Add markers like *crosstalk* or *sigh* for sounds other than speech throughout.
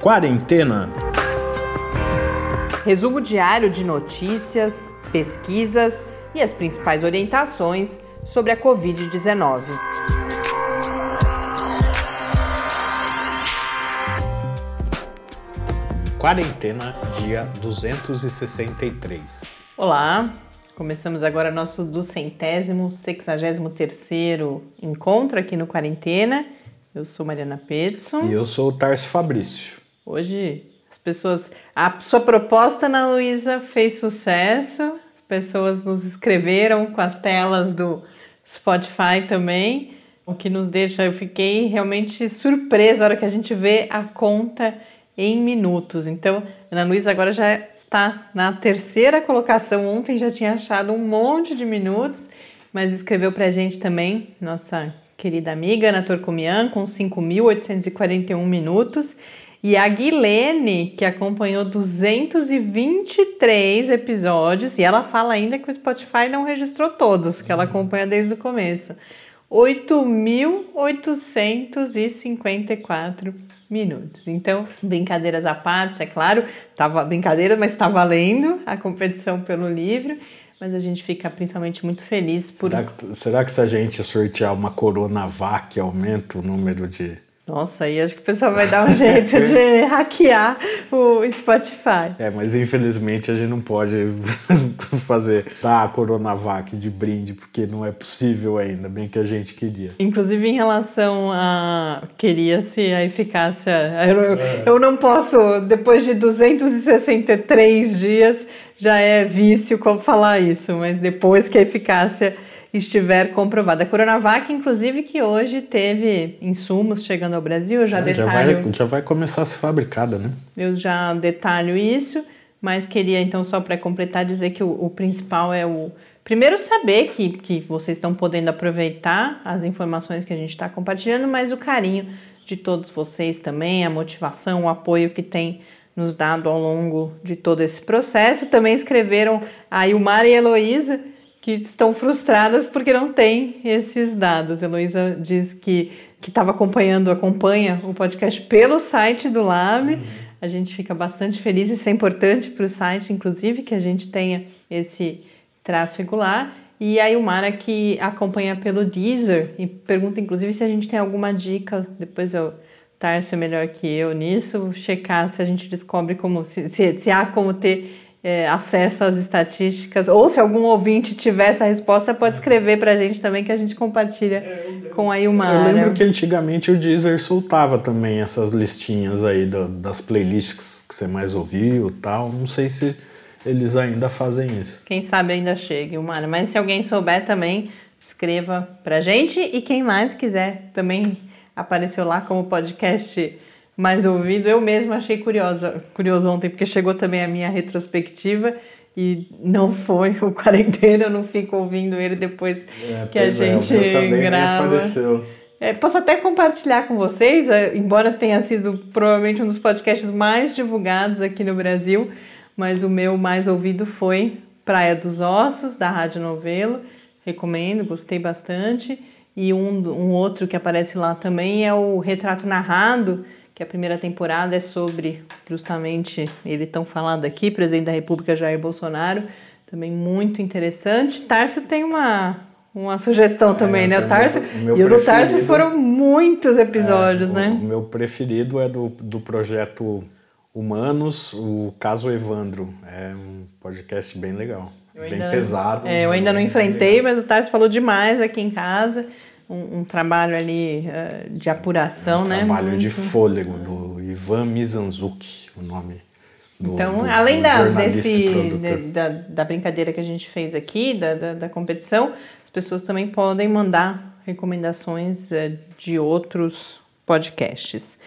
Quarentena. Resumo diário de notícias, pesquisas e as principais orientações sobre a Covid-19. Quarentena, dia 263. Olá, começamos agora nosso duzentésimo, sexagésimo terceiro encontro aqui no Quarentena. Eu sou Mariana Petson. E eu sou o Tarso Fabrício. Hoje as pessoas. A sua proposta, Ana Luísa, fez sucesso. As pessoas nos escreveram com as telas do Spotify também. O que nos deixa, eu fiquei realmente surpresa a hora que a gente vê a conta em minutos. Então, Ana Luísa agora já está na terceira colocação. Ontem já tinha achado um monte de minutos, mas escreveu para a gente também, nossa querida amiga Ana Torcomian, com 5.841 minutos. E a Guilene, que acompanhou 223 episódios, e ela fala ainda que o Spotify não registrou todos, que ela acompanha desde o começo. 8.854 minutos. Então, brincadeiras à parte, é claro, tava brincadeira, mas está valendo a competição pelo livro. Mas a gente fica principalmente muito feliz por. Será que, será que se a gente sortear uma Coronavac aumenta o número de nossa, aí acho que o pessoal vai dar um jeito de *laughs* hackear o Spotify. É, mas infelizmente a gente não pode *laughs* fazer dar a Coronavac de brinde, porque não é possível ainda, bem que a gente queria. Inclusive em relação a queria-se a eficácia, eu, é. eu não posso, depois de 263 dias, já é vício como falar isso, mas depois que a eficácia estiver comprovada. A Coronavac, inclusive, que hoje teve insumos chegando ao Brasil, eu já é, detalho... Já vai, já vai começar a ser fabricada, né? Eu já detalho isso, mas queria então só para completar dizer que o, o, principal é o... Primeiro saber que, que vocês estão podendo aproveitar as informações que a gente está compartilhando, mas o carinho de todos vocês também, a motivação, o apoio que tem nos dado ao longo de todo esse processo. Também escreveram a Ilmar e a Heloísa, que estão frustradas porque não tem esses dados. Heloísa diz que estava acompanhando, acompanha o podcast pelo site do Lab. Uhum. A gente fica bastante feliz, isso é importante para o site, inclusive, que a gente tenha esse tráfego lá. E a Ilmara que acompanha pelo Deezer e pergunta, inclusive, se a gente tem alguma dica. Depois eu Tarso é melhor que eu nisso, checar se a gente descobre como se, se, se há como ter é, acesso às estatísticas, ou se algum ouvinte tiver essa resposta, pode escrever para a gente também que a gente compartilha é, com a Ilmara. Eu lembro que antigamente o Deezer soltava também essas listinhas aí do, das playlists que você mais ouviu tal. Não sei se eles ainda fazem isso. Quem sabe ainda chega, Ilmara. Mas se alguém souber também, escreva a gente e quem mais quiser também apareceu lá como podcast mais ouvido. Eu mesma achei curiosa, curioso ontem, porque chegou também a minha retrospectiva e não foi o *laughs* quarentena, eu não fico ouvindo ele depois é, que a é, gente é, grava. É, posso até compartilhar com vocês, é, embora tenha sido provavelmente um dos podcasts mais divulgados aqui no Brasil, mas o meu mais ouvido foi Praia dos Ossos, da Rádio Novelo. Recomendo, gostei bastante. E um, um outro que aparece lá também é o Retrato Narrado, que a primeira temporada é sobre justamente ele tão falado aqui, presidente da República Jair Bolsonaro, também muito interessante. Tarso tem uma uma sugestão é, também, né? O Tarso meu, e o do Tarso foram muitos episódios, é, né? O meu preferido é do, do projeto Humanos, o Caso Evandro. É um podcast bem legal, eu bem ainda, pesado. É, eu ainda não enfrentei, mas o Tarso falou demais aqui em casa um, um trabalho ali uh, de apuração, um né? Trabalho Muito... de fôlego do Ivan Mizanzuki, o nome. Do, então, do, além do da, desse, de, da, da, brincadeira que a gente fez aqui, da, da, da, competição, as pessoas também podem mandar recomendações uh, de outros podcasts.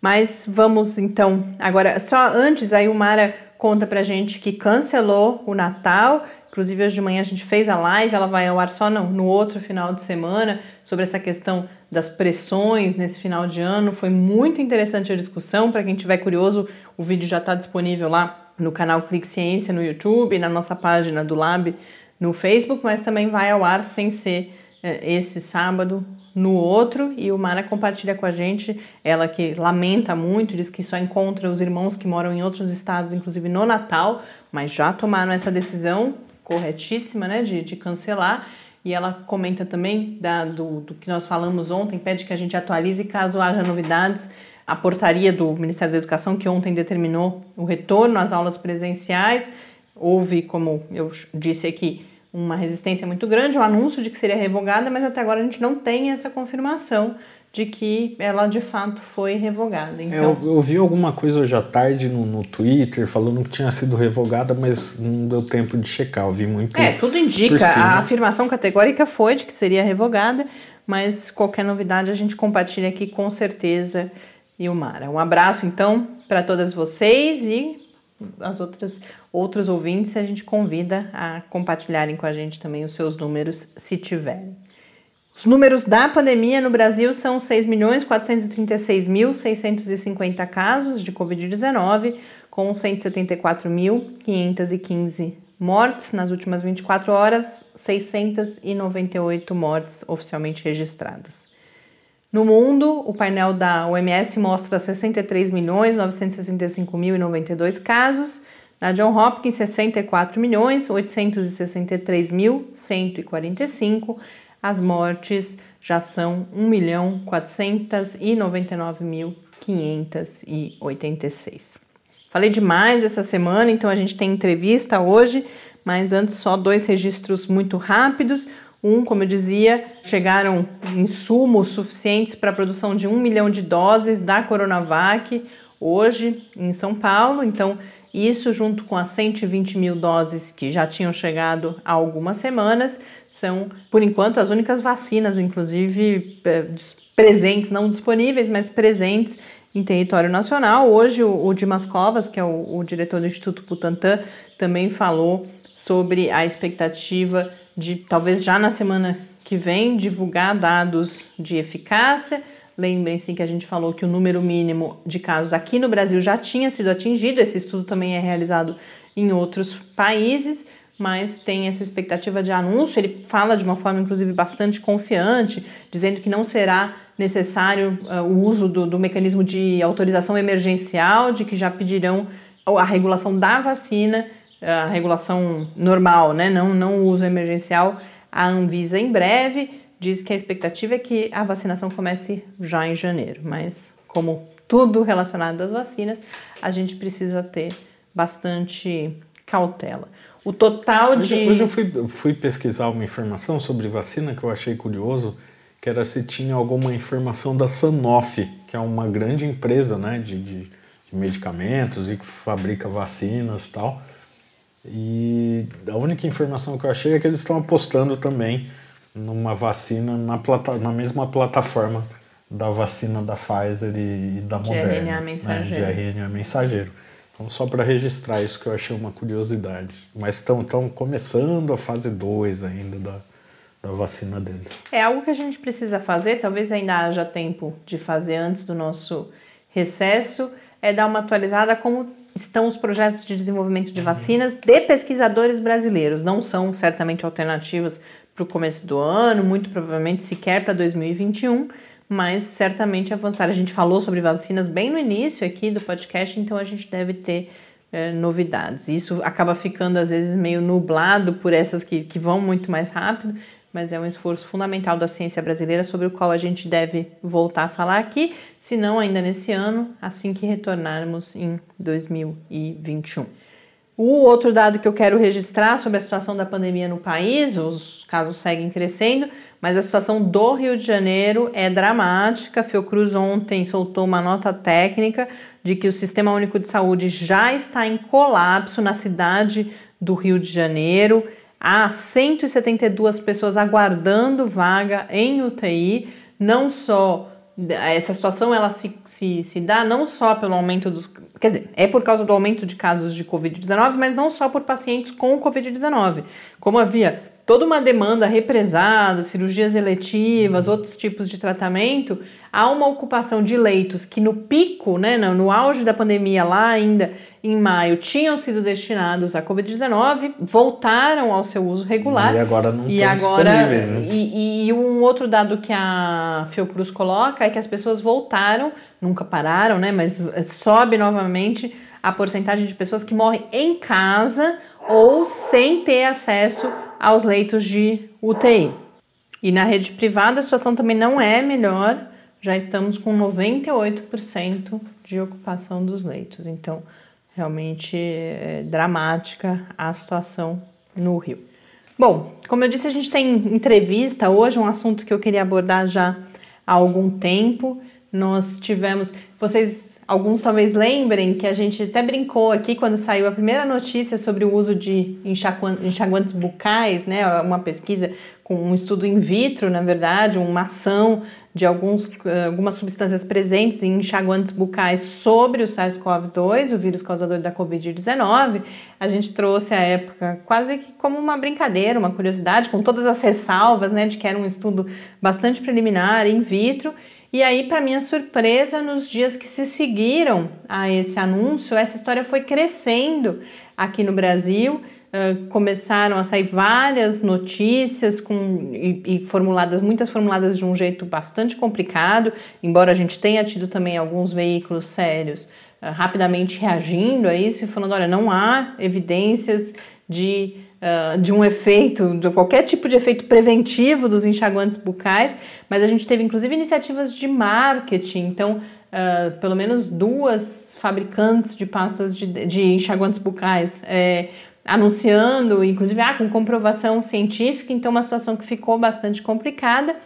Mas vamos então, agora, só antes, a Ilmara conta pra gente que cancelou o Natal Inclusive, hoje de manhã a gente fez a live, ela vai ao ar só no, no outro final de semana, sobre essa questão das pressões nesse final de ano. Foi muito interessante a discussão. Para quem tiver curioso, o vídeo já está disponível lá no canal Clique Ciência no YouTube, na nossa página do Lab no Facebook, mas também vai ao ar sem ser é, esse sábado, no outro e o Mara compartilha com a gente, ela que lamenta muito, diz que só encontra os irmãos que moram em outros estados, inclusive no Natal, mas já tomaram essa decisão corretíssima, né, de, de cancelar. E ela comenta também da, do, do que nós falamos ontem, pede que a gente atualize caso haja novidades. A portaria do Ministério da Educação, que ontem determinou o retorno às aulas presenciais, houve, como eu disse aqui, uma resistência muito grande, o um anúncio de que seria revogada, mas até agora a gente não tem essa confirmação de que ela de fato foi revogada. Então, eu, eu vi alguma coisa hoje à tarde no, no Twitter falando que tinha sido revogada, mas não deu tempo de checar. Eu vi muito. É, tudo indica. A afirmação categórica foi de que seria revogada, mas qualquer novidade a gente compartilha aqui com certeza. E o Mara. Um abraço então para todas vocês e as outras outros ouvintes, a gente convida a compartilharem com a gente também os seus números, se tiverem. Os números da pandemia no Brasil são 6.436.650 casos de Covid-19, com 174.515 mortes nas últimas 24 horas, 698 mortes oficialmente registradas. No mundo, o painel da OMS mostra 63.965.092 casos, na John Hopkins 64.863.145, as mortes já são 1.499.586. Falei demais essa semana, então a gente tem entrevista hoje, mas antes só dois registros muito rápidos. Um, como eu dizia, chegaram insumos suficientes para a produção de um milhão de doses da Coronavac hoje em São Paulo. Então, isso, junto com as 120 mil doses que já tinham chegado há algumas semanas, são, por enquanto, as únicas vacinas, inclusive é, presentes, não disponíveis, mas presentes em território nacional. Hoje, o, o Dimas Covas, que é o, o diretor do Instituto Butantan, também falou sobre a expectativa de talvez já na semana que vem divulgar dados de eficácia. Lembrem-se que a gente falou que o número mínimo de casos aqui no Brasil já tinha sido atingido, esse estudo também é realizado em outros países, mas tem essa expectativa de anúncio. Ele fala de uma forma, inclusive, bastante confiante, dizendo que não será necessário uh, o uso do, do mecanismo de autorização emergencial, de que já pedirão a regulação da vacina a regulação normal, né? não, não o uso emergencial. A Anvisa, em breve, diz que a expectativa é que a vacinação comece já em janeiro, mas como tudo relacionado às vacinas, a gente precisa ter bastante cautela. O total de. Hoje, hoje eu fui, fui pesquisar uma informação sobre vacina que eu achei curioso, que era se tinha alguma informação da Sanofi, que é uma grande empresa né, de, de, de medicamentos e que fabrica vacinas e tal e a única informação que eu achei é que eles estão apostando também numa vacina na, plata, na mesma plataforma da vacina da Pfizer e, e da de Moderna. RNA mensageiro. Né, de RNA mensageiro. Então, só para registrar isso que eu achei uma curiosidade. Mas estão começando a fase 2 ainda da, da vacina deles. É algo que a gente precisa fazer, talvez ainda haja tempo de fazer antes do nosso recesso, é dar uma atualizada como estão os projetos de desenvolvimento de vacinas de pesquisadores brasileiros. Não são certamente alternativas para o começo do ano, muito provavelmente sequer para 2021, mas certamente avançar. A gente falou sobre vacinas bem no início aqui do podcast, então a gente deve ter é, novidades. Isso acaba ficando às vezes meio nublado por essas que, que vão muito mais rápido, mas é um esforço fundamental da ciência brasileira sobre o qual a gente deve voltar a falar aqui, se não ainda nesse ano, assim que retornarmos em 2021. O outro dado que eu quero registrar sobre a situação da pandemia no país, os casos seguem crescendo, mas a situação do Rio de Janeiro é dramática. Fiocruz ontem soltou uma nota técnica de que o Sistema Único de Saúde já está em colapso na cidade do Rio de Janeiro. Há 172 pessoas aguardando vaga em UTI, não só essa situação ela se, se, se dá não só pelo aumento dos. Quer dizer, é por causa do aumento de casos de Covid-19, mas não só por pacientes com Covid-19. Como havia toda uma demanda represada, cirurgias eletivas, outros tipos de tratamento, há uma ocupação de leitos que no pico, né, no, no auge da pandemia lá ainda em maio tinham sido destinados à Covid-19, voltaram ao seu uso regular. E agora não e estão agora, disponíveis, né? E, e, um outro dado que a Fiocruz coloca é que as pessoas voltaram, nunca pararam, né? Mas sobe novamente a porcentagem de pessoas que morrem em casa ou sem ter acesso aos leitos de UTI. E na rede privada a situação também não é melhor, já estamos com 98% de ocupação dos leitos. Então, realmente é dramática a situação no Rio. Bom, como eu disse, a gente tem entrevista hoje, um assunto que eu queria abordar já há algum tempo. Nós tivemos, vocês alguns talvez lembrem que a gente até brincou aqui quando saiu a primeira notícia sobre o uso de enxaguantes bucais, né, uma pesquisa com um estudo in vitro, na verdade, uma ação de alguns, algumas substâncias presentes em enxaguantes bucais sobre o SARS-CoV-2, o vírus causador da Covid-19, a gente trouxe à época quase que como uma brincadeira, uma curiosidade, com todas as ressalvas, né, de que era um estudo bastante preliminar, in vitro. E aí, para minha surpresa, nos dias que se seguiram a esse anúncio, essa história foi crescendo aqui no Brasil. Uh, começaram a sair várias notícias com, e, e, formuladas, muitas formuladas de um jeito bastante complicado, embora a gente tenha tido também alguns veículos sérios uh, rapidamente reagindo a isso e falando: olha, não há evidências de, uh, de um efeito, de qualquer tipo de efeito preventivo dos enxaguantes bucais, mas a gente teve inclusive iniciativas de marketing, então. pelo menos duas fabricantes de pastas de, de enxaguantes bucais é, anunciando, inclusive ah, com comprovação científica, então uma situação que ficou bastante complicada.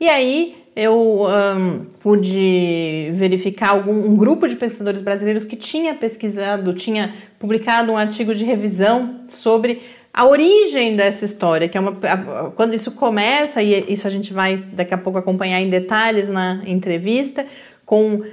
E aí eu um, pude verificar algum, um grupo de pesquisadores brasileiros que tinha pesquisado, tinha publicado um artigo de revisão sobre a origem dessa história, que é uma quando isso começa e isso a gente vai daqui a pouco acompanhar em detalhes na entrevista, com uh,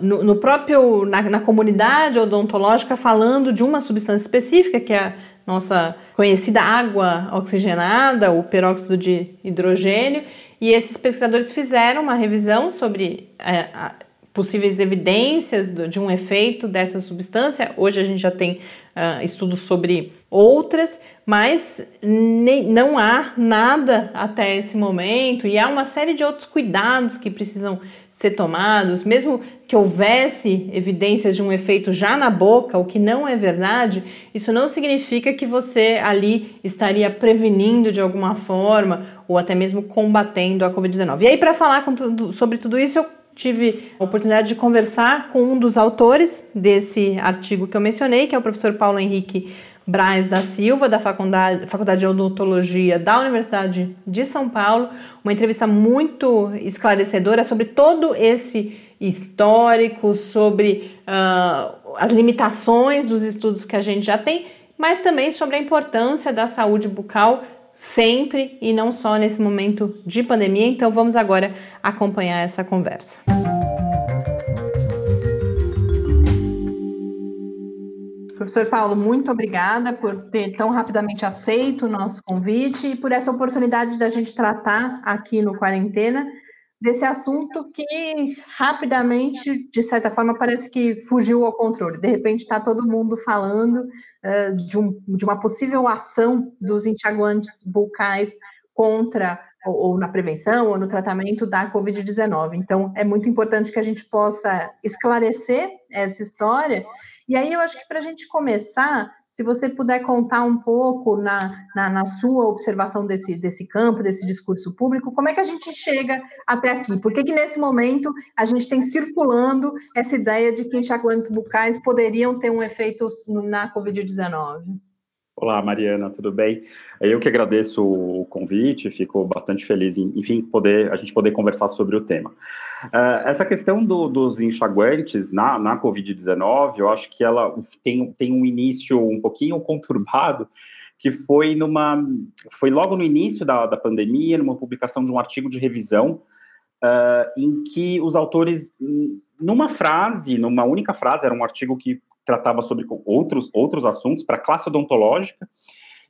no, no, próprio na, na, comunidade odontológica falando de uma substância específica que é a nossa conhecida água oxigenada, o peróxido de hidrogênio, e esses pesquisadores fizeram uma revisão sobre uh, possíveis evidências de um efeito dessa substância. Hoje a gente já tem uh, estudos sobre outras, mas não há nada até esse momento e há uma série de outros cuidados que precisam ser tomados, mesmo que houvesse evidências de um efeito já na boca, o que não é verdade, isso não significa que você ali estaria prevenindo de alguma forma ou até mesmo combatendo a Covid-19. E aí, para falar tudo, sobre tudo isso, eu tive a oportunidade de conversar com um dos autores desse artigo que eu mencionei, que é o professor Paulo Henrique Braz da Silva, da Faculdade, Faculdade de Odontologia da Universidade de São Paulo. Uma entrevista muito esclarecedora sobre todo esse histórico, sobre uh, as limitações dos estudos que a gente já tem, mas também sobre a importância da saúde bucal sempre e não só nesse momento de pandemia. Então vamos agora acompanhar essa conversa. Professor Paulo, muito obrigada por ter tão rapidamente aceito o nosso convite e por essa oportunidade da gente tratar aqui no Quarentena desse assunto que rapidamente, de certa forma, parece que fugiu ao controle. De repente está todo mundo falando uh, de, um, de, uma possível ação dos enxaguantes bucais contra ou, ou, na prevenção ou no tratamento da Covid-19. Então, é muito importante que a gente possa esclarecer essa história. E aí, eu acho que para a gente começar, se você puder contar um pouco na, na, na, sua observação desse, desse campo, desse discurso público, como é que a gente chega até aqui? Por que, que nesse momento a gente tem circulando essa ideia de que enxaguantes bucais poderiam ter um efeito na Covid-19? Olá, Mariana, tudo bem? Eu que agradeço o convite, fico bastante feliz em, enfim, poder, a gente poder conversar sobre o tema. Uh, essa questão do, dos enxaguantes na, na Covid-19, eu acho que ela tem, tem um início um pouquinho conturbado, que foi numa, foi logo no início da, da pandemia, numa publicação de um artigo de revisão, uh, em que os autores, numa frase, numa única frase, era um artigo que tratava sobre outros, outros assuntos para a classe odontológica,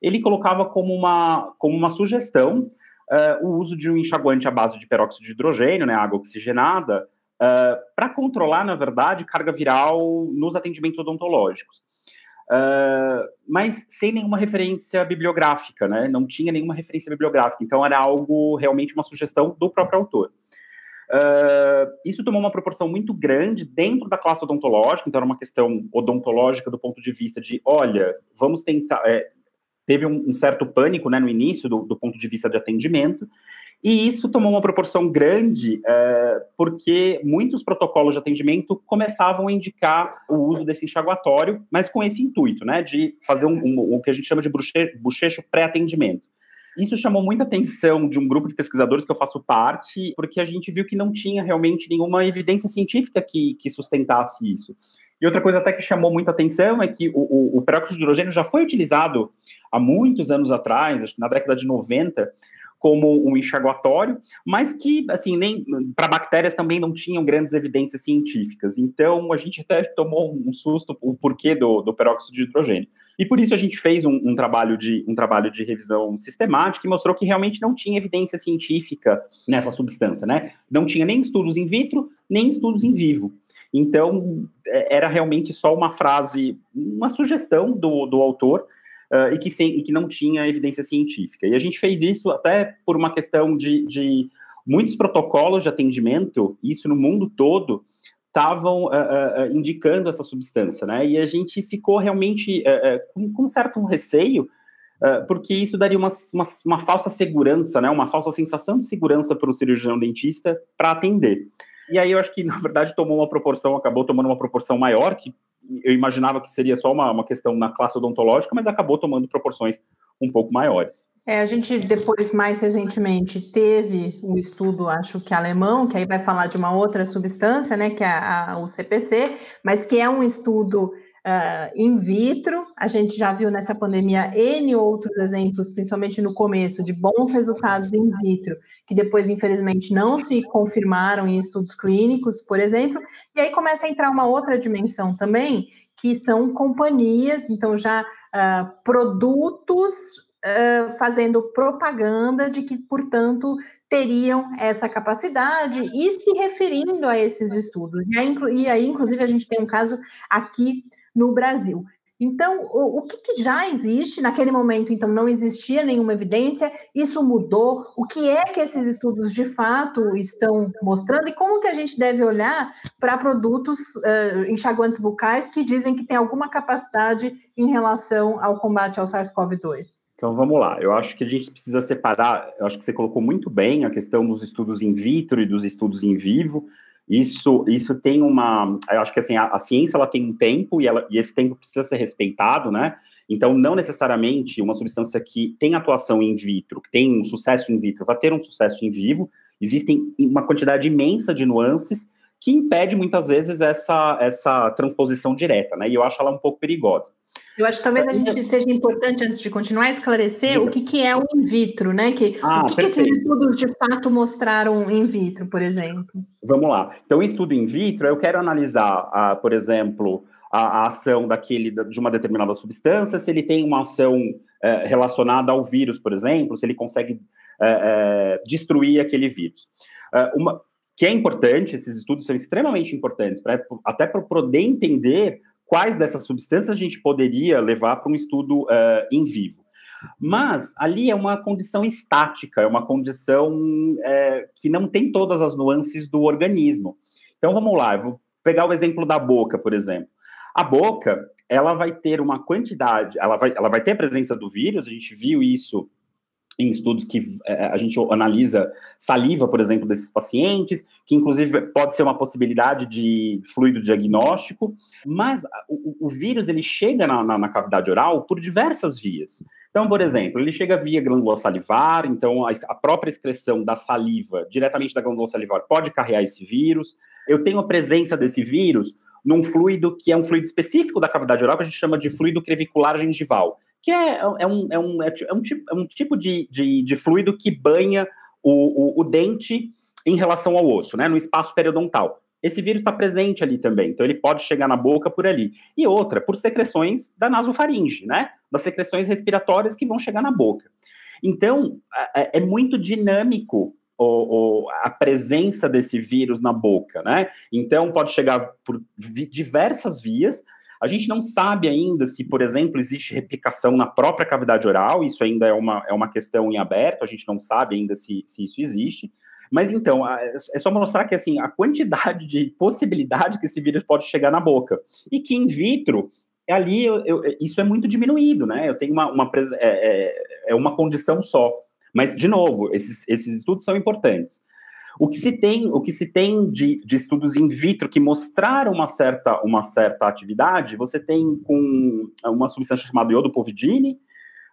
ele colocava como uma, como uma sugestão uh, o uso de um enxaguante à base de peróxido de hidrogênio, né, água oxigenada, uh, para controlar, na verdade, carga viral nos atendimentos odontológicos. Uh, mas sem nenhuma referência bibliográfica, né? Não tinha nenhuma referência bibliográfica, então era algo realmente uma sugestão do próprio autor. Uh, isso tomou uma proporção muito grande dentro da classe odontológica, então era uma questão odontológica do ponto de vista de, olha, vamos tentar. É, teve um, um, certo pânico né, no início do, do ponto de vista de atendimento, e isso tomou uma proporção grande, é, porque muitos protocolos de atendimento começavam a indicar o uso desse enxaguatório, mas com esse intuito, né, de fazer um, um, o que a gente chama de bochecho pré-atendimento. Isso chamou muita atenção de um grupo de pesquisadores que eu faço parte, porque a gente viu que não tinha realmente nenhuma evidência científica que, que sustentasse isso. E outra coisa até que chamou muita atenção é que o, o, o peróxido de hidrogênio já foi utilizado há muitos anos atrás, acho que na década de 90, como um enxaguatório, mas que, assim, nem para bactérias também não tinham grandes evidências científicas. Então, a gente até tomou um susto o porquê do, do peróxido de hidrogênio. E por isso a gente fez um, um, trabalho de, um trabalho de revisão sistemática e mostrou que realmente não tinha evidência científica nessa substância, né? Não tinha nem estudos in vitro, nem estudos em vivo. Então, é, era realmente só uma frase, uma sugestão do, do autor, uh, e, que sem, e que não tinha evidência científica. E a gente fez isso até por uma questão de, de muitos protocolos de atendimento, isso no mundo todo, estavam uh, uh, indicando essa substância, né? E a gente ficou realmente com, com, certo receio, porque isso daria uma, uma, uma, falsa segurança, né? Uma falsa sensação de segurança para o cirurgião dentista para atender. E aí eu acho que, na verdade, tomou uma proporção, acabou tomando uma proporção maior, que eu imaginava que seria só uma, uma questão na classe odontológica, mas acabou tomando proporções um pouco maiores. É, a gente depois, mais recentemente, teve um estudo, acho que alemão, que aí vai falar de uma outra substância, né, que é a, a, o CPC, mas que é um estudo uh, in vitro. A gente já viu nessa pandemia N outros exemplos, principalmente no começo, de bons resultados in vitro, que depois, infelizmente, não se confirmaram em estudos clínicos, por exemplo. E aí começa a entrar uma outra dimensão também, que são companhias, então já uh, produtos Uh, fazendo propaganda de que, portanto, teriam essa capacidade e se referindo a esses estudos. E aí, e aí, inclusive, a gente tem um caso aqui no Brasil. Então, o, o que, que, já existe? Naquele momento, então, não existia nenhuma evidência, isso mudou. O que é que esses estudos de fato estão mostrando e como que a gente deve olhar para produtos uh, enxaguantes bucais que dizem que tem alguma capacidade em relação ao combate ao SARS-CoV-2? Então, vamos lá. Eu acho que a gente precisa separar, eu acho que você colocou muito bem a questão dos estudos in vitro e dos estudos em vivo. Isso, isso tem uma, eu acho que assim a, a ciência ela tem um tempo e, ela, e esse tempo precisa ser respeitado, né? Então, não necessariamente uma substância que tem atuação in vitro, que tem um sucesso in vitro, vai ter um sucesso em vivo. Existem uma quantidade imensa de nuances que impede muitas vezes essa, essa transposição direta, né? E eu acho ela um pouco perigosa. Eu acho que talvez a gente seja importante, antes de continuar, esclarecer o que, que é o in vitro, né? Que, ah, o que, que, esses estudos de fato mostraram in vitro, por exemplo? Vamos lá. Então, estudo in vitro, eu quero analisar, a, por exemplo, a, a, ação daquele, de uma determinada substância, se ele tem uma ação é, relacionada ao vírus, por exemplo, se ele consegue é, é, destruir aquele vírus. É, uma, que é importante, esses estudos são extremamente importantes, pra, até para poder entender quais dessas substâncias a gente poderia levar para um estudo uh, em vivo. Mas ali é uma condição estática, é uma condição é, que não tem todas as nuances do organismo. Então vamos lá, eu vou pegar o exemplo da boca, por exemplo. A boca, ela vai ter uma quantidade, ela vai, ela vai ter a presença do vírus, a gente viu isso em estudos que é, a gente analisa saliva, por exemplo, desses pacientes, que inclusive pode ser uma possibilidade de fluido diagnóstico, mas o, o vírus ele chega na, na, na, cavidade oral por diversas vias. Então, por exemplo, ele chega via glândula salivar, então a, a própria excreção da saliva diretamente da glândula salivar pode carregar esse vírus. Eu tenho a presença desse vírus num fluido que é um fluido específico da cavidade oral, que a gente chama de fluido crevicular gengival que é, é, um, é, um, é, um, tipo, é um tipo de, de, de fluido que banha o, o, o, dente em relação ao osso, né, no espaço periodontal. Esse vírus está presente ali também, então ele pode chegar na boca por ali. E outra, por secreções da nasofaringe, né? das secreções respiratórias que vão chegar na boca. Então, é, é muito dinâmico o, o, a presença desse vírus na boca, né? Então, pode chegar por vi diversas vias. A gente não sabe ainda se, por exemplo, existe replicação na própria cavidade oral, isso ainda é uma, é uma questão em aberto, a gente não sabe ainda se, se isso existe. Mas então, é só mostrar que assim, a quantidade de possibilidades que esse vírus pode chegar na boca. E que in vitro, ali eu, eu, isso é muito diminuído, né? Eu tenho uma, uma é, é, é, uma condição só. Mas, de novo, esses, esses estudos são importantes. O que se tem, o que se tem de, de, estudos in vitro que mostraram uma certa, uma certa atividade, você tem com uma substância chamada iodopovidine,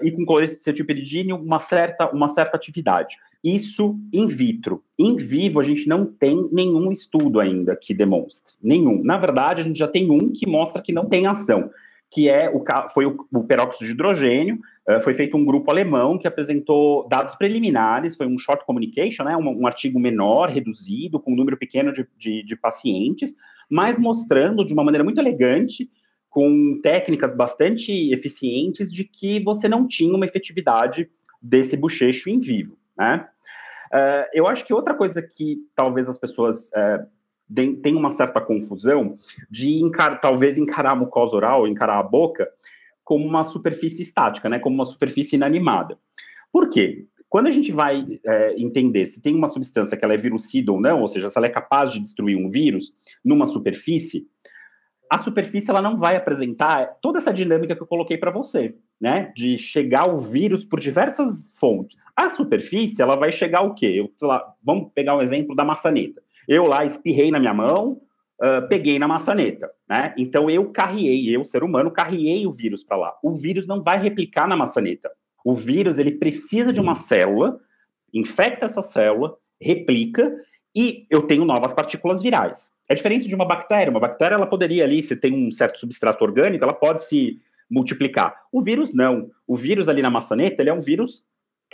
e com cloretilpiridina uma certa, uma certa atividade. Isso in vitro. In vivo, a gente não tem nenhum estudo ainda que demonstre. Nenhum. Na verdade, a gente já tem um que mostra que não tem ação, que é o, foi o, o peróxido de hidrogênio. Uh, foi feito um grupo alemão que apresentou dados preliminares, foi um short communication, né, um, um artigo menor, reduzido, com um número pequeno de, de, de pacientes, mas mostrando de uma maneira muito elegante com técnicas bastante eficientes de que você não tinha uma efetividade desse bochecho em vivo, né? Uh, eu acho que outra coisa que talvez as pessoas uh, tenham uma certa confusão de encar talvez encarar a mucosa oral, encarar a boca, como uma superfície estática, né? Como uma superfície inanimada. Por quê? Quando a gente vai é, entender se tem uma substância que ela é virucida ou não, ou seja, se ela é capaz de destruir um vírus numa superfície, a superfície ela não vai apresentar toda essa dinâmica que eu coloquei para você, né? De chegar o vírus por diversas fontes. A superfície ela vai chegar o quê? Eu, lá, vamos pegar um exemplo da maçaneta. Eu lá espirrei na minha mão, uh, peguei na maçaneta, né? Então eu carreei, eu ser humano carreei o vírus para lá. O vírus não vai replicar na maçaneta. O vírus ele precisa de uma célula, infecta essa célula, replica e eu tenho novas partículas virais. É diferente de uma bactéria. Uma bactéria, ela poderia ali, se tem um certo substrato orgânico, ela pode se multiplicar. O vírus não. O vírus ali na maçaneta, ele é um vírus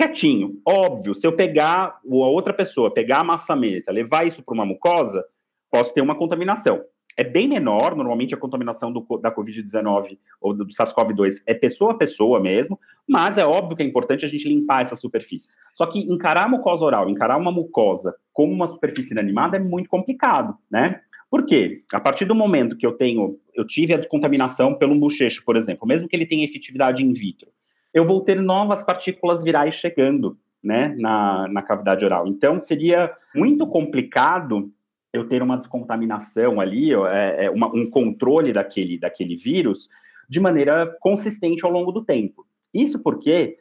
quietinho. Óbvio, se eu pegar a outra pessoa, pegar a maçaneta, levar isso para uma mucosa, posso ter uma contaminação é bem menor, normalmente a contaminação do, da Covid-19 ou do SARS-CoV-2 é pessoa a pessoa mesmo, mas é óbvio que é importante a gente limpar essas superfícies. Só que encarar a mucosa oral, encarar uma mucosa como uma superfície inanimada é muito complicado, né? Por quê? A partir do momento que eu tenho, eu tive a descontaminação pelo bochecho, por exemplo, mesmo que ele tenha efetividade in vitro, eu vou ter novas partículas virais chegando, né, na, na cavidade oral. Então, seria muito complicado eu ter uma descontaminação ali, é, é uma, um controle daquele, daquele vírus de maneira consistente ao longo do tempo. Isso porque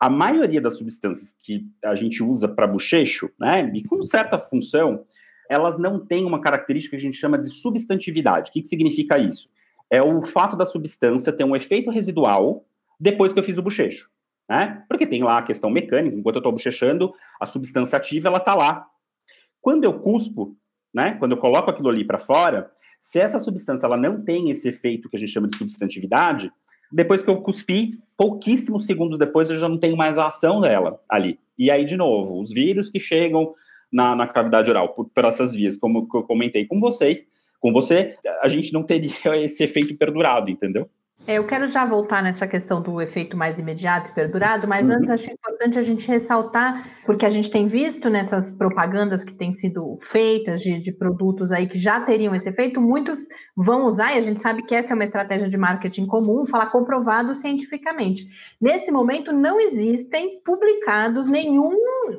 a maioria das substâncias que a gente usa para bochecho, né, e com certa função, elas não têm uma característica que a gente chama de substantividade. O que, que significa isso? É o fato da substância ter um efeito residual depois que eu fiz o bochecho. Né? Porque tem lá a questão mecânica, enquanto eu estou bochechando, a substância ativa ela está lá. Quando eu cuspo, né? Quando eu coloco aquilo ali para fora, se essa substância ela não tem esse efeito que a gente chama de substantividade, depois que eu cuspi, pouquíssimos segundos depois eu já não tenho mais a ação dela ali. E aí, de novo, os vírus que chegam na, na cavidade oral por, por essas vias, como eu comentei com vocês, com você, a gente não teria *laughs* esse efeito perdurado, entendeu? É, eu quero já voltar nessa questão do efeito mais imediato e perdurado, mas uhum. antes acho importante a gente ressaltar, porque a gente tem visto nessas propagandas que têm sido feitas de, de, produtos aí que já teriam esse efeito, muitos vão usar, e a gente sabe que essa é uma estratégia de marketing comum, falar comprovado cientificamente. Nesse momento não existem publicados nenhum,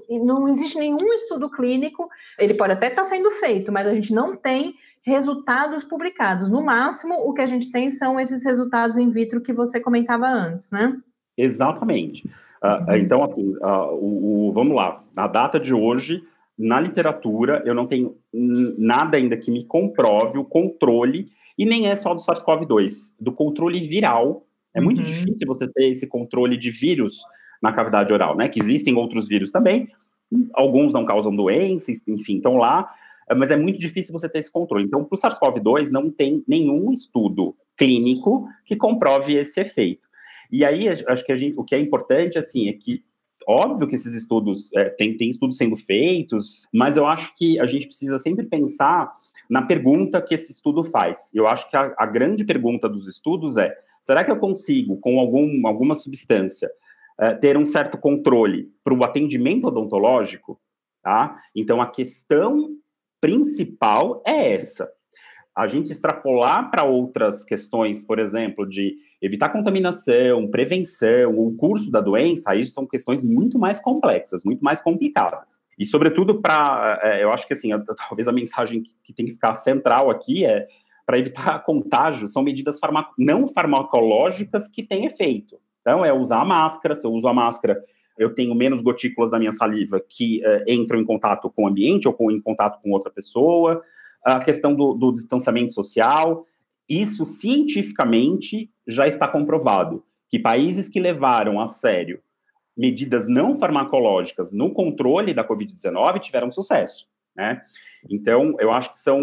não existe nenhum estudo clínico, ele pode até estar sendo feito, mas a gente não tem resultados publicados. No máximo, o que a gente tem são esses resultados in vitro que você comentava antes, né? Exatamente. Uh, então, assim, uh, o, o, vamos lá. Na data de hoje, na literatura, eu não tenho nada ainda que me comprove o controle, e nem é só do SARS-CoV-2, do controle viral. É muito uhum. difícil você ter esse controle de vírus na cavidade oral, né? Que existem outros vírus também, alguns não causam doenças, enfim, estão lá, mas é muito difícil você ter esse controle. Então, para o SARS-CoV-2, não tem nenhum estudo clínico que comprove esse efeito. E aí, acho que gente, o que é importante, assim, é que, óbvio que esses estudos, é, tem, tem estudos sendo feitos, mas eu acho que a gente precisa sempre pensar na pergunta que esse estudo faz. Eu acho que a, a grande pergunta dos estudos é, será que eu consigo, com algum, alguma substância, uh, ter um certo controle para o atendimento odontológico? Tá? Então, a questão principal é essa. A gente extrapolar para outras questões, por exemplo, de evitar contaminação, prevenção, o curso da doença, aí são questões muito mais complexas, muito mais complicadas. E, sobretudo, para. É, eu acho que, assim, *laughs* talvez a mensagem que, tem que ficar central aqui é para evitar *laughs* contágio, são medidas farmac não farmacológicas que têm efeito. Então, é usar a máscara, se eu uso a máscara, eu tenho menos gotículas da minha saliva que uh, entram em contato com o ambiente ou com, em contato com outra pessoa. A questão do, do distanciamento social, isso cientificamente já está comprovado que países que levaram a sério medidas não farmacológicas no controle da Covid-19 tiveram sucesso, né? Então, eu acho que são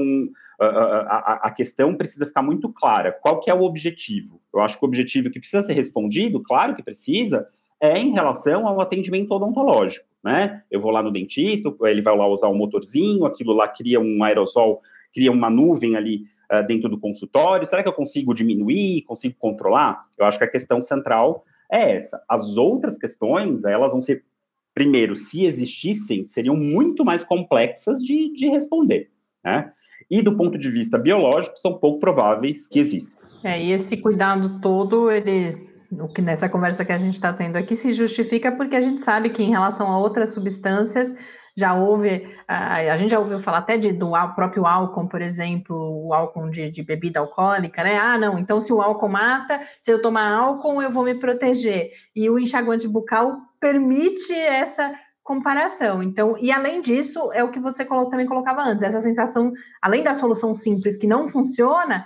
a, questão precisa ficar muito clara. Qual que é o objetivo? Eu acho que o objetivo que precisa ser respondido, claro que precisa, é em relação ao atendimento odontológico, né? Eu vou lá no dentista, ele vai lá usar um motorzinho, aquilo lá cria um aerosol, cria uma nuvem ali uh, dentro do consultório. Será que eu consigo diminuir, consigo controlar? Eu acho que a questão central é essa. As outras questões, elas vão ser, primeiro, se existissem, seriam muito mais complexas de, de responder, né? E do ponto de vista biológico, são pouco prováveis que existam. É, e esse cuidado todo, ele, o que nessa conversa que a gente está tendo aqui, se justifica porque a gente sabe que em relação a outras substâncias, já houve, a, gente já ouviu falar até de, do próprio álcool, por exemplo, o álcool de, de, bebida alcoólica, né? Ah, não, então se o álcool mata, se eu tomar álcool, eu vou me proteger. E o enxaguante bucal permite essa comparação. Então, e além disso, é o que você também colocava antes, essa sensação, além da solução simples que não funciona,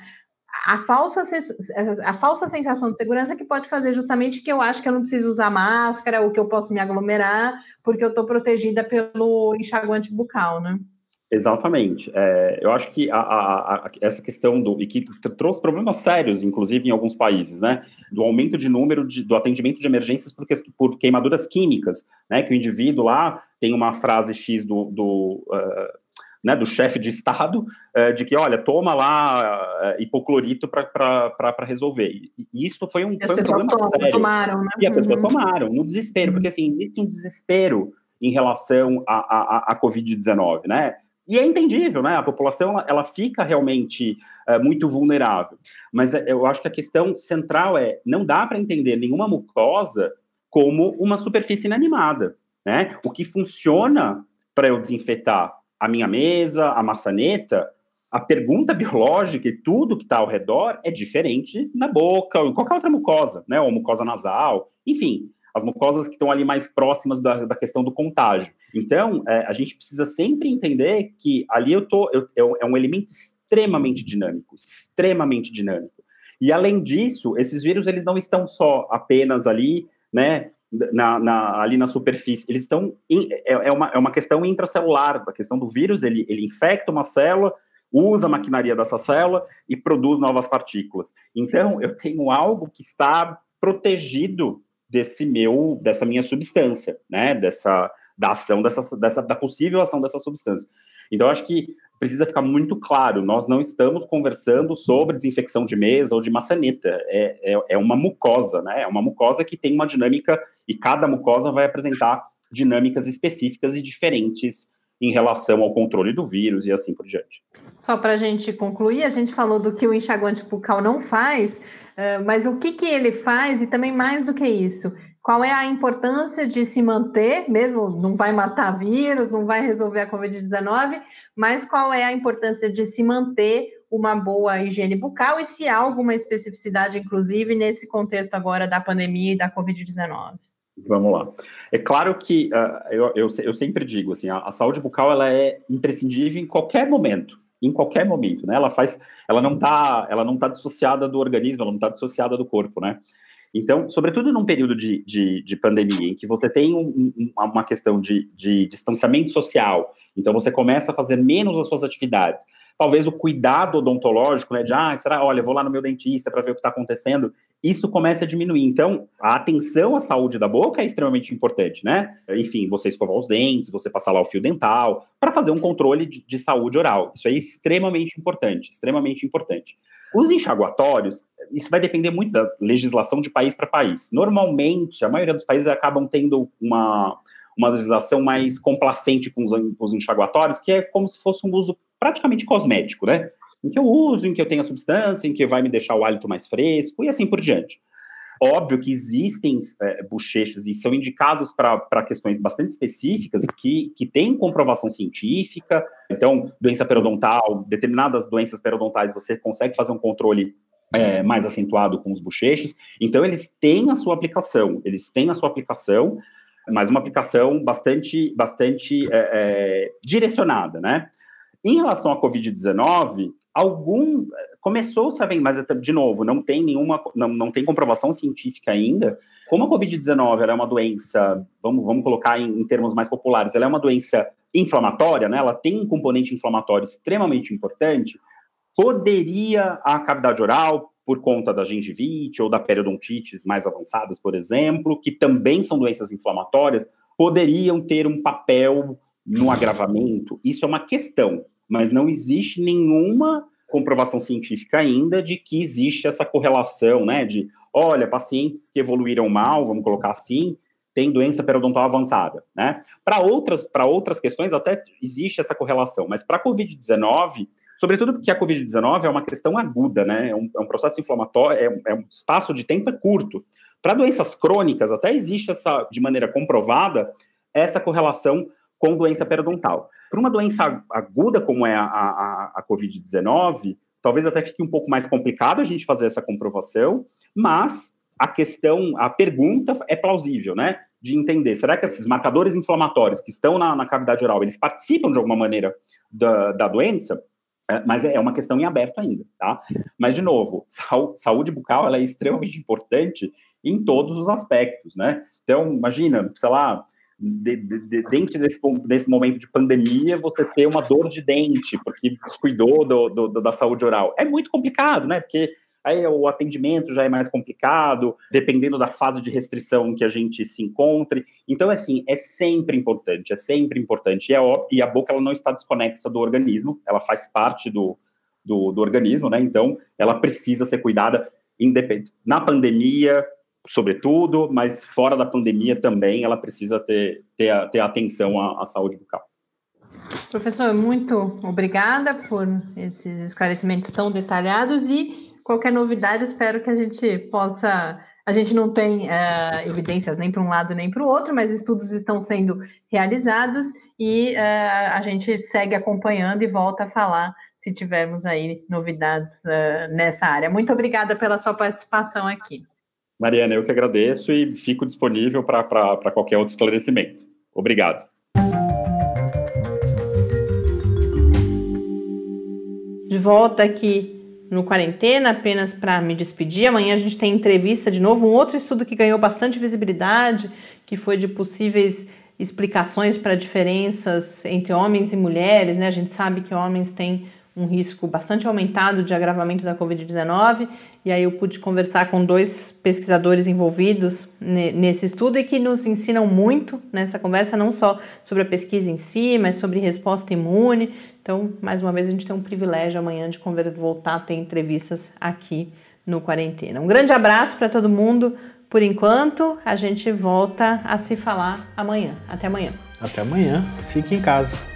a falsa, a falsa sensação de segurança que pode fazer justamente que eu acho que eu não preciso usar máscara ou que eu posso me aglomerar porque eu estou protegida pelo enxaguante bucal, né? Exatamente. É, eu acho que a, a, a, essa questão do e que trouxe problemas sérios, inclusive em alguns países, né, do aumento de número de, do atendimento de emergências por, por queimaduras químicas, né, que o indivíduo lá tem uma frase X do, do uh, né, do chefe de Estado, é, de que, olha, toma lá é, hipoclorito para resolver. E, isso foi um, foi um problema tomam, sério. Tomaram, né? E as pessoas uhum. tomaram, no desespero, porque assim, existe um desespero em relação à, à, Covid-19, né? E é entendível, né? A população ela, ela fica realmente é, muito vulnerável. Mas eu acho que a questão central é: não dá para entender nenhuma mucosa como uma superfície inanimada, né? O que funciona para eu desinfetar a minha mesa, a maçaneta, a pergunta biológica e tudo que está ao redor é diferente na boca ou em qualquer outra mucosa, né? Ou mucosa nasal, enfim, as mucosas que estão ali mais próximas da, da questão do contágio. Então, é, a gente precisa sempre entender que ali eu tô, eu, eu, é um elemento extremamente dinâmico, extremamente dinâmico. E além disso, esses vírus eles não estão só apenas ali, né, na, na, ali na superfície, eles estão. In, é, é, uma, é uma questão intracelular, a questão do vírus, ele, ele infecta uma célula, usa a maquinaria dessa célula e produz novas partículas. Então, eu tenho algo que está protegido desse meu, dessa minha substância, né? Dessa da ação dessa, dessa da possível ação dessa substância. Então, acho que precisa ficar muito claro, nós não estamos conversando sobre desinfecção de mesa ou de maçaneta, é, é, é, uma mucosa, né? É uma mucosa que tem uma dinâmica, e cada mucosa vai apresentar dinâmicas específicas e diferentes em relação ao controle do vírus e assim por diante. Só para a gente concluir, a gente falou do que o enxaguante bucal não faz, eh, mas o que, que ele faz e também mais do que isso, qual é a importância de se manter, mesmo não vai matar vírus, não vai resolver a Covid-19, mas qual é a importância de se manter uma boa higiene bucal e se há alguma especificidade, inclusive, nesse contexto agora da pandemia e da Covid-19? Vamos lá. É claro que uh, eu, eu, eu, sempre digo assim, a, a, saúde bucal ela é imprescindível em qualquer momento, em qualquer momento, né? Ela faz, ela não está, ela não está dissociada do organismo, ela não está dissociada do corpo, né? Então, sobretudo num período de, de, de pandemia, em que você tem um, um, uma questão de, de distanciamento social, então você começa a fazer menos as suas atividades. Talvez o cuidado odontológico, né, de, ah, será, olha, vou lá no meu dentista para ver o que está acontecendo, isso começa a diminuir. Então, a atenção à saúde da boca é extremamente importante, né? Enfim, você escovar os dentes, você passar lá o fio dental, para fazer um controle de, de saúde oral. Isso é extremamente importante, extremamente importante. Os enxaguatórios, isso vai depender muito da legislação de país para país. Normalmente, a maioria dos países acabam tendo uma, uma legislação mais complacente com os, com os enxaguatórios, que é como se fosse um uso praticamente cosmético, né? Em que eu uso, em que eu tenho a substância, em que vai me deixar o hálito mais fresco e assim por diante. Óbvio que existem é, bochechas e são indicados para questões bastante específicas que, que têm comprovação científica. Então, doença periodontal, determinadas doenças periodontais, você consegue fazer um controle é, mais acentuado com os bochechos. Então, eles têm a sua aplicação, eles têm a sua aplicação, mas uma aplicação bastante, bastante é, é direcionada, né? Em relação à Covid-19, algum começou-se a mas de novo, não tem nenhuma, não, não tem comprovação científica ainda. Como a Covid-19 é uma doença, vamos, vamos colocar em, em, termos mais populares, ela é uma doença inflamatória, né? Ela tem um componente inflamatório extremamente importante. Poderia a cavidade oral, por conta da gengivite ou da periodontites mais avançadas, por exemplo, que também são doenças inflamatórias, poderiam ter um papel no agravamento. Isso é uma questão mas não existe nenhuma comprovação científica ainda de que existe essa correlação, né, de, olha, pacientes que evoluíram mal, vamos colocar assim, têm doença periodontal avançada, né? Para outras, para outras questões até existe essa correlação, mas para a COVID-19, sobretudo porque a COVID-19 é uma questão aguda, né? É um, é um processo inflamatório, é, é, um espaço de tempo é curto. Para doenças crônicas, até existe essa, de maneira comprovada, essa correlação com doença periodontal. Para uma doença aguda como é a, a, a Covid-19, talvez até fique um pouco mais complicado a gente fazer essa comprovação, mas a questão, a pergunta é plausível, né? De entender, será que esses marcadores inflamatórios que estão na, na cavidade oral, eles participam de alguma maneira da, da doença? É, mas é, é uma questão em aberto ainda, tá? Mas, de novo, saúde bucal, ela é extremamente importante em todos os aspectos, né? Então, imagina, sei lá, de, de, dentro desse, desse momento de pandemia, você ter uma dor de dente, porque descuidou do, do, da saúde oral. É muito complicado, né? Porque aí o atendimento já é mais complicado, dependendo da fase de restrição que a gente se encontre. Então, assim, é sempre importante, é sempre importante. E, é, e a boca ela não está desconexa do organismo, ela faz parte do, do, do organismo, né? Então, ela precisa ser cuidada. Na pandemia, sobretudo, mas fora da pandemia também ela precisa ter, ter, ter atenção à, à saúde bucal. Professor, muito obrigada por esses esclarecimentos tão detalhados e qualquer novidade, espero que a gente possa. A gente não tem uh, evidências nem para um lado nem para o outro, mas estudos estão sendo realizados e uh, a gente segue acompanhando e volta a falar se tivermos aí novidades uh, nessa área. Muito obrigada pela sua participação aqui. Mariana, eu que agradeço e fico disponível para qualquer outro esclarecimento. Obrigado. De volta aqui no Quarentena, apenas para me despedir. Amanhã a gente tem entrevista de novo, um outro estudo que ganhou bastante visibilidade, que foi de possíveis explicações para diferenças entre homens e mulheres, né? A gente sabe que homens têm um risco bastante aumentado de agravamento da Covid-19, e aí eu pude conversar com dois pesquisadores envolvidos nesse estudo e que nos ensinam muito nessa conversa, não só sobre a pesquisa em si, mas sobre resposta imune. Então, mais uma vez, a gente tem um privilégio amanhã de voltar a ter entrevistas aqui no Quarentena. Um grande abraço para todo mundo. Por enquanto, a gente volta a se falar amanhã. Até amanhã. Até amanhã. Fique em casa.